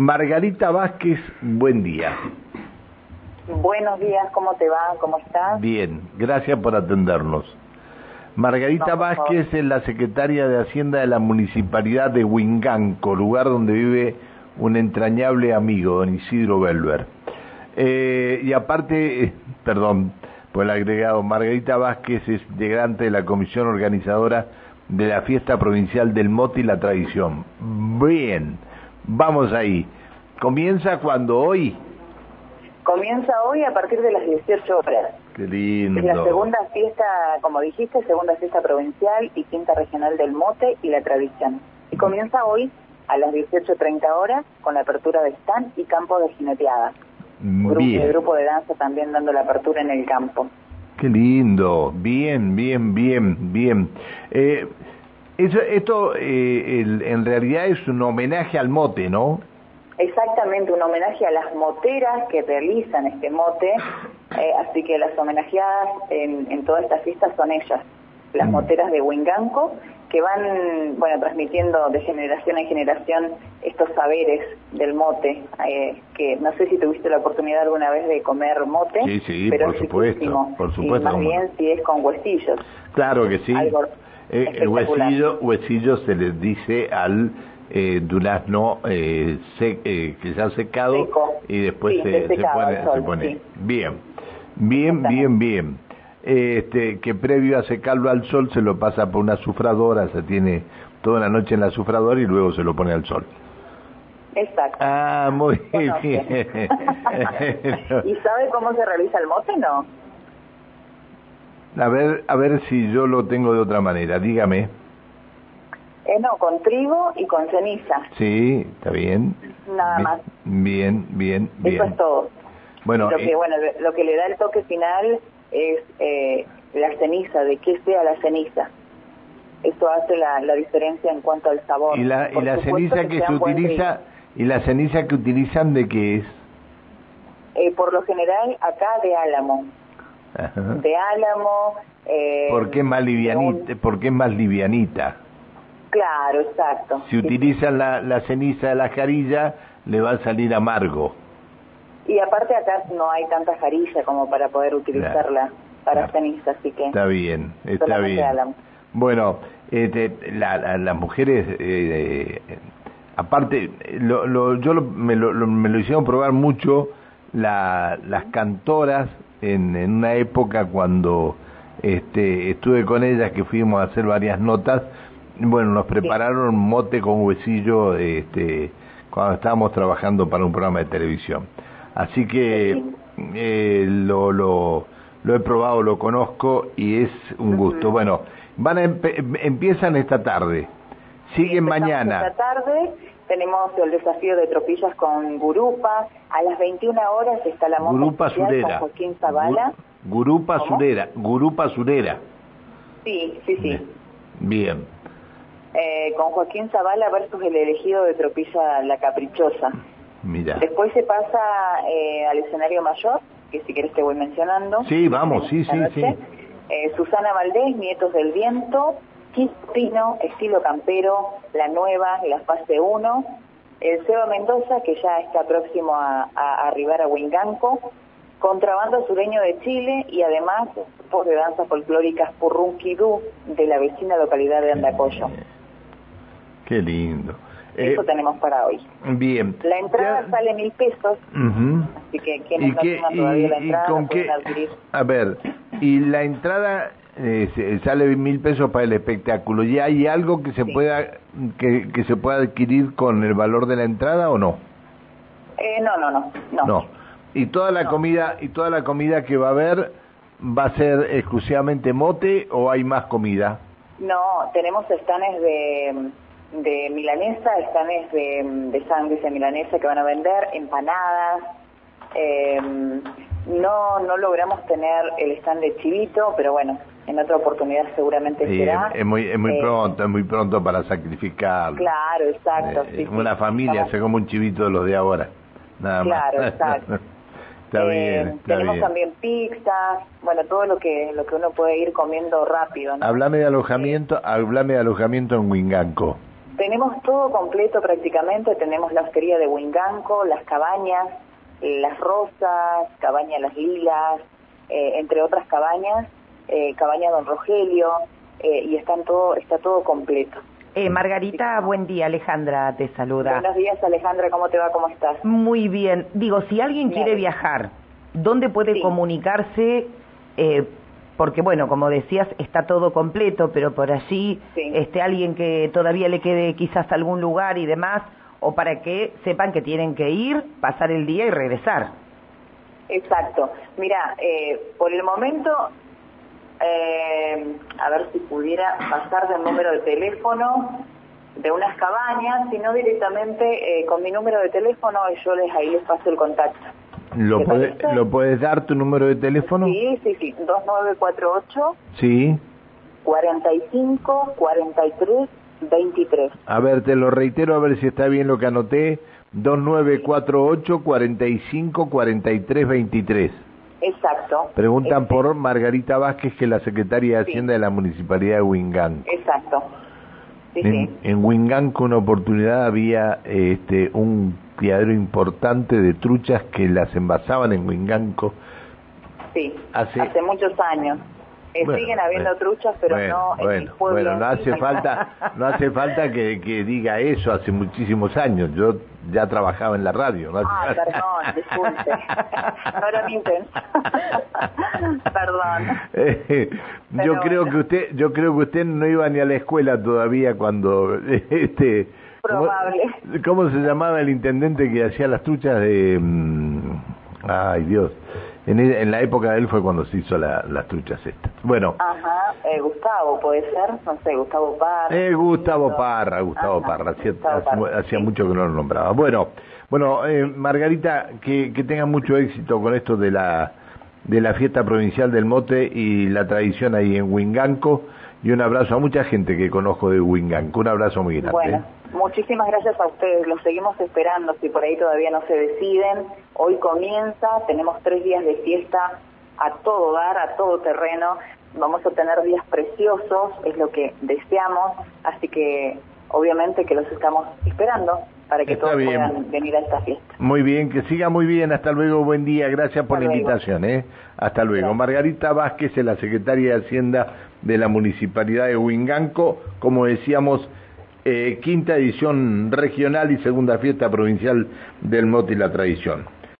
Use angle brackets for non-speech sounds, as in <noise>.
Margarita Vázquez, buen día. Buenos días, ¿cómo te va? ¿Cómo estás? Bien, gracias por atendernos. Margarita Vázquez es la secretaria de Hacienda de la Municipalidad de Huinganco, lugar donde vive un entrañable amigo, don Isidro Belver. Eh, y aparte, eh, perdón por el agregado, Margarita Vázquez es integrante de la comisión organizadora de la fiesta provincial del mote y la tradición. Bien, vamos ahí. ¿Comienza cuando hoy? Comienza hoy a partir de las 18 horas. Qué lindo. Es la segunda fiesta, como dijiste, segunda fiesta provincial y quinta regional del mote y la tradición. Y comienza hoy a las 18.30 horas con la apertura de stand y campo de jineteada. Grupo, el grupo de danza también dando la apertura en el campo. Qué lindo, bien, bien, bien, bien. Eh, esto eh, en realidad es un homenaje al mote, ¿no? Exactamente, un homenaje a las moteras que realizan este mote, eh, así que las homenajeadas en, en toda esta fiesta son ellas, las mm. moteras de Huinganco, que van, bueno, transmitiendo de generación en generación estos saberes del mote, eh, que no sé si tuviste la oportunidad alguna vez de comer mote, sí, sí, pero por supuesto, por supuesto. Y más bien si es con huesillos. Claro que sí. Eh, el huesillo, huesillo se les dice al eh, durazno eh, eh, que se ha secado y después se, pone, bien, bien, bien, bien. Este, que previo a secarlo al sol se lo pasa por una sufradora, se tiene toda la noche en la sufradora y luego se lo pone al sol. Exacto. Ah, muy bien. <laughs> ¿Y sabe cómo se realiza el mote, no? A ver, a ver si yo lo tengo de otra manera, dígame. Eh, no, con trigo y con ceniza. Sí, está bien. Nada más. Bien, bien, bien. Eso es todo. Bueno, lo que, bueno, lo que le da el toque final es eh, la ceniza, de qué sea la ceniza. Eso hace la, la diferencia en cuanto al sabor. ¿Y la, y la ceniza que, se utiliza, y la ceniza que utilizan de qué es? Eh, por lo general acá de álamo. De álamo. Eh, ¿Por qué más livianita? ¿Por qué más livianita? Claro, exacto. Si utilizan la, la ceniza de la jarilla, le va a salir amargo. Y aparte acá no hay tanta jarilla como para poder utilizarla para ceniza, así que... Está bien, está bien. Bueno, este, la, las mujeres, eh, aparte, lo, lo, yo me, lo, me, lo, hicieron probar mucho la, las cantoras en, en una época cuando este, estuve con ellas, que fuimos a hacer varias notas, bueno, nos prepararon mote con huesillo este, cuando estábamos trabajando para un programa de televisión. Así que eh, lo, lo, lo, he probado, lo conozco y es un gusto. Bueno, van a empiezan esta tarde, siguen mañana. Esta tarde tenemos el desafío de tropillas con Gurupa. A las 21 horas está la monta Gurupa Surera. con Joaquín Zavala. Gurupa Surera. Gurupa Surera. Sí, sí, sí. Bien. Eh, con Joaquín Zavala versus el elegido de Tropilla La Caprichosa. Mira. Después se pasa eh, al escenario mayor, que si querés te voy mencionando. Sí, vamos, sí, sí, sí. Eh, Susana Valdés, Nietos del Viento, Pino, Estilo Campero, La Nueva, La Fase 1, el Seba Mendoza, que ya está próximo a, arribar a Huinganco, Contrabando Sureño de Chile y además por de danzas folclóricas Purrunquidú de la vecina localidad de Andacoyo. Qué lindo. Eso eh, tenemos para hoy. Bien. La entrada sale mil pesos, así que quienes no tengan todavía la entrada con qué, adquirir. A ver, y la entrada eh, sale mil pesos para el espectáculo. ¿Y hay algo que se pueda que, que se pueda adquirir con el valor de la entrada o no? Eh, no, no, no, no. No. Y toda la comida y toda la comida que va a haber va a ser exclusivamente mote o hay más comida? No, tenemos estanes de de milanesa, estanes de, de de milanesa que van a vender, empanadas. Eh, no, no logramos tener el stand de chivito, pero bueno, en otra oportunidad seguramente será. Es muy, es muy eh, pronto, es muy pronto para sacrificar. Claro, exacto. Eh, una familia se come un chivito de los de ahora, nada claro, más. exacto. <laughs> está bien, tenemos también pizza, bueno, todo lo que lo que uno puede ir comiendo rápido. ¿no? Háblame de alojamiento, háblame de alojamiento en Huinganco. Tenemos todo completo prácticamente, tenemos la hostería de Huinganco, las cabañas, las rosas, cabaña Las Lilas, eh, entre otras cabañas, eh, cabaña Don Rogelio, eh, y están todo, está todo completo. Margarita, buen día, Alejandra te saluda. Buenos días, Alejandra, ¿cómo te va? ¿Cómo estás? Muy bien. Digo, si alguien quiere viajar, ¿dónde puede comunicarse? porque bueno, como decías, está todo completo, pero por allí, este, alguien que todavía le quede quizás algún lugar y demás, o para que sepan que tienen que ir, pasar el día y regresar. Exacto. Mira, eh, por el momento, eh, a ver si pudiera pasar del número de teléfono de unas cabañas, sino directamente eh, con mi número de teléfono yo les ahí les paso el contacto. ¿Lo, ¿Lo puedes dar tu número de teléfono? Sí, sí, sí, 2948. Sí. 45 43 23. A ver, te lo reitero a ver si está bien lo que anoté. 2948 45 43 23. Exacto. Preguntan este. por Margarita Vázquez, que es la secretaria de Hacienda de la Municipalidad de Huinganco. Exacto. Sí, en, en Huinganco una oportunidad había este, un criadero importante de truchas que las envasaban en Huinganco. Sí, hace, hace muchos años. Eh, siguen habiendo truchas, pero no en el pueblo. Bueno, no hace <laughs> falta, no hace falta que, que, diga eso. Hace muchísimos años. Yo ya trabajaba en la radio. No ah, perdón, disculpe. no era mi intención. <laughs> perdón. Eh, yo creo que usted, yo creo que usted no iba ni a la escuela todavía cuando <laughs> este. Probable. ¿Cómo, cómo se llamaba el intendente que hacía las truchas de? Mm, ay Dios. En, la época de él fue cuando se hizo la, las truchas estas. Bueno. Ajá, eh, Gustavo, puede ser, no sé, Gustavo Parra. Eh, Gustavo Parra, Gustavo Parra, hacía, mucho que no lo nombraba. Bueno, bueno, eh, Margarita, que, que tenga mucho éxito con esto de la de la fiesta provincial del mote y la tradición ahí en Huinganco y un abrazo a mucha gente que conozco de Huinganco. Un abrazo muy grande. Bueno. Muchísimas gracias a ustedes, los seguimos esperando, si por ahí todavía no se deciden. Hoy comienza, tenemos tres días de fiesta a todo dar, a todo terreno. Vamos a tener días preciosos, es lo que deseamos, así que obviamente que los estamos esperando para que todos puedan venir a esta fiesta. Muy bien, que siga muy bien, hasta luego, buen día, gracias por la invitación, ¿eh? Hasta luego. Margarita Vázquez es la secretaria de Hacienda de la Municipalidad de Huinganco, como decíamos, eh, quinta edición regional y segunda fiesta provincial del mote y la tradición.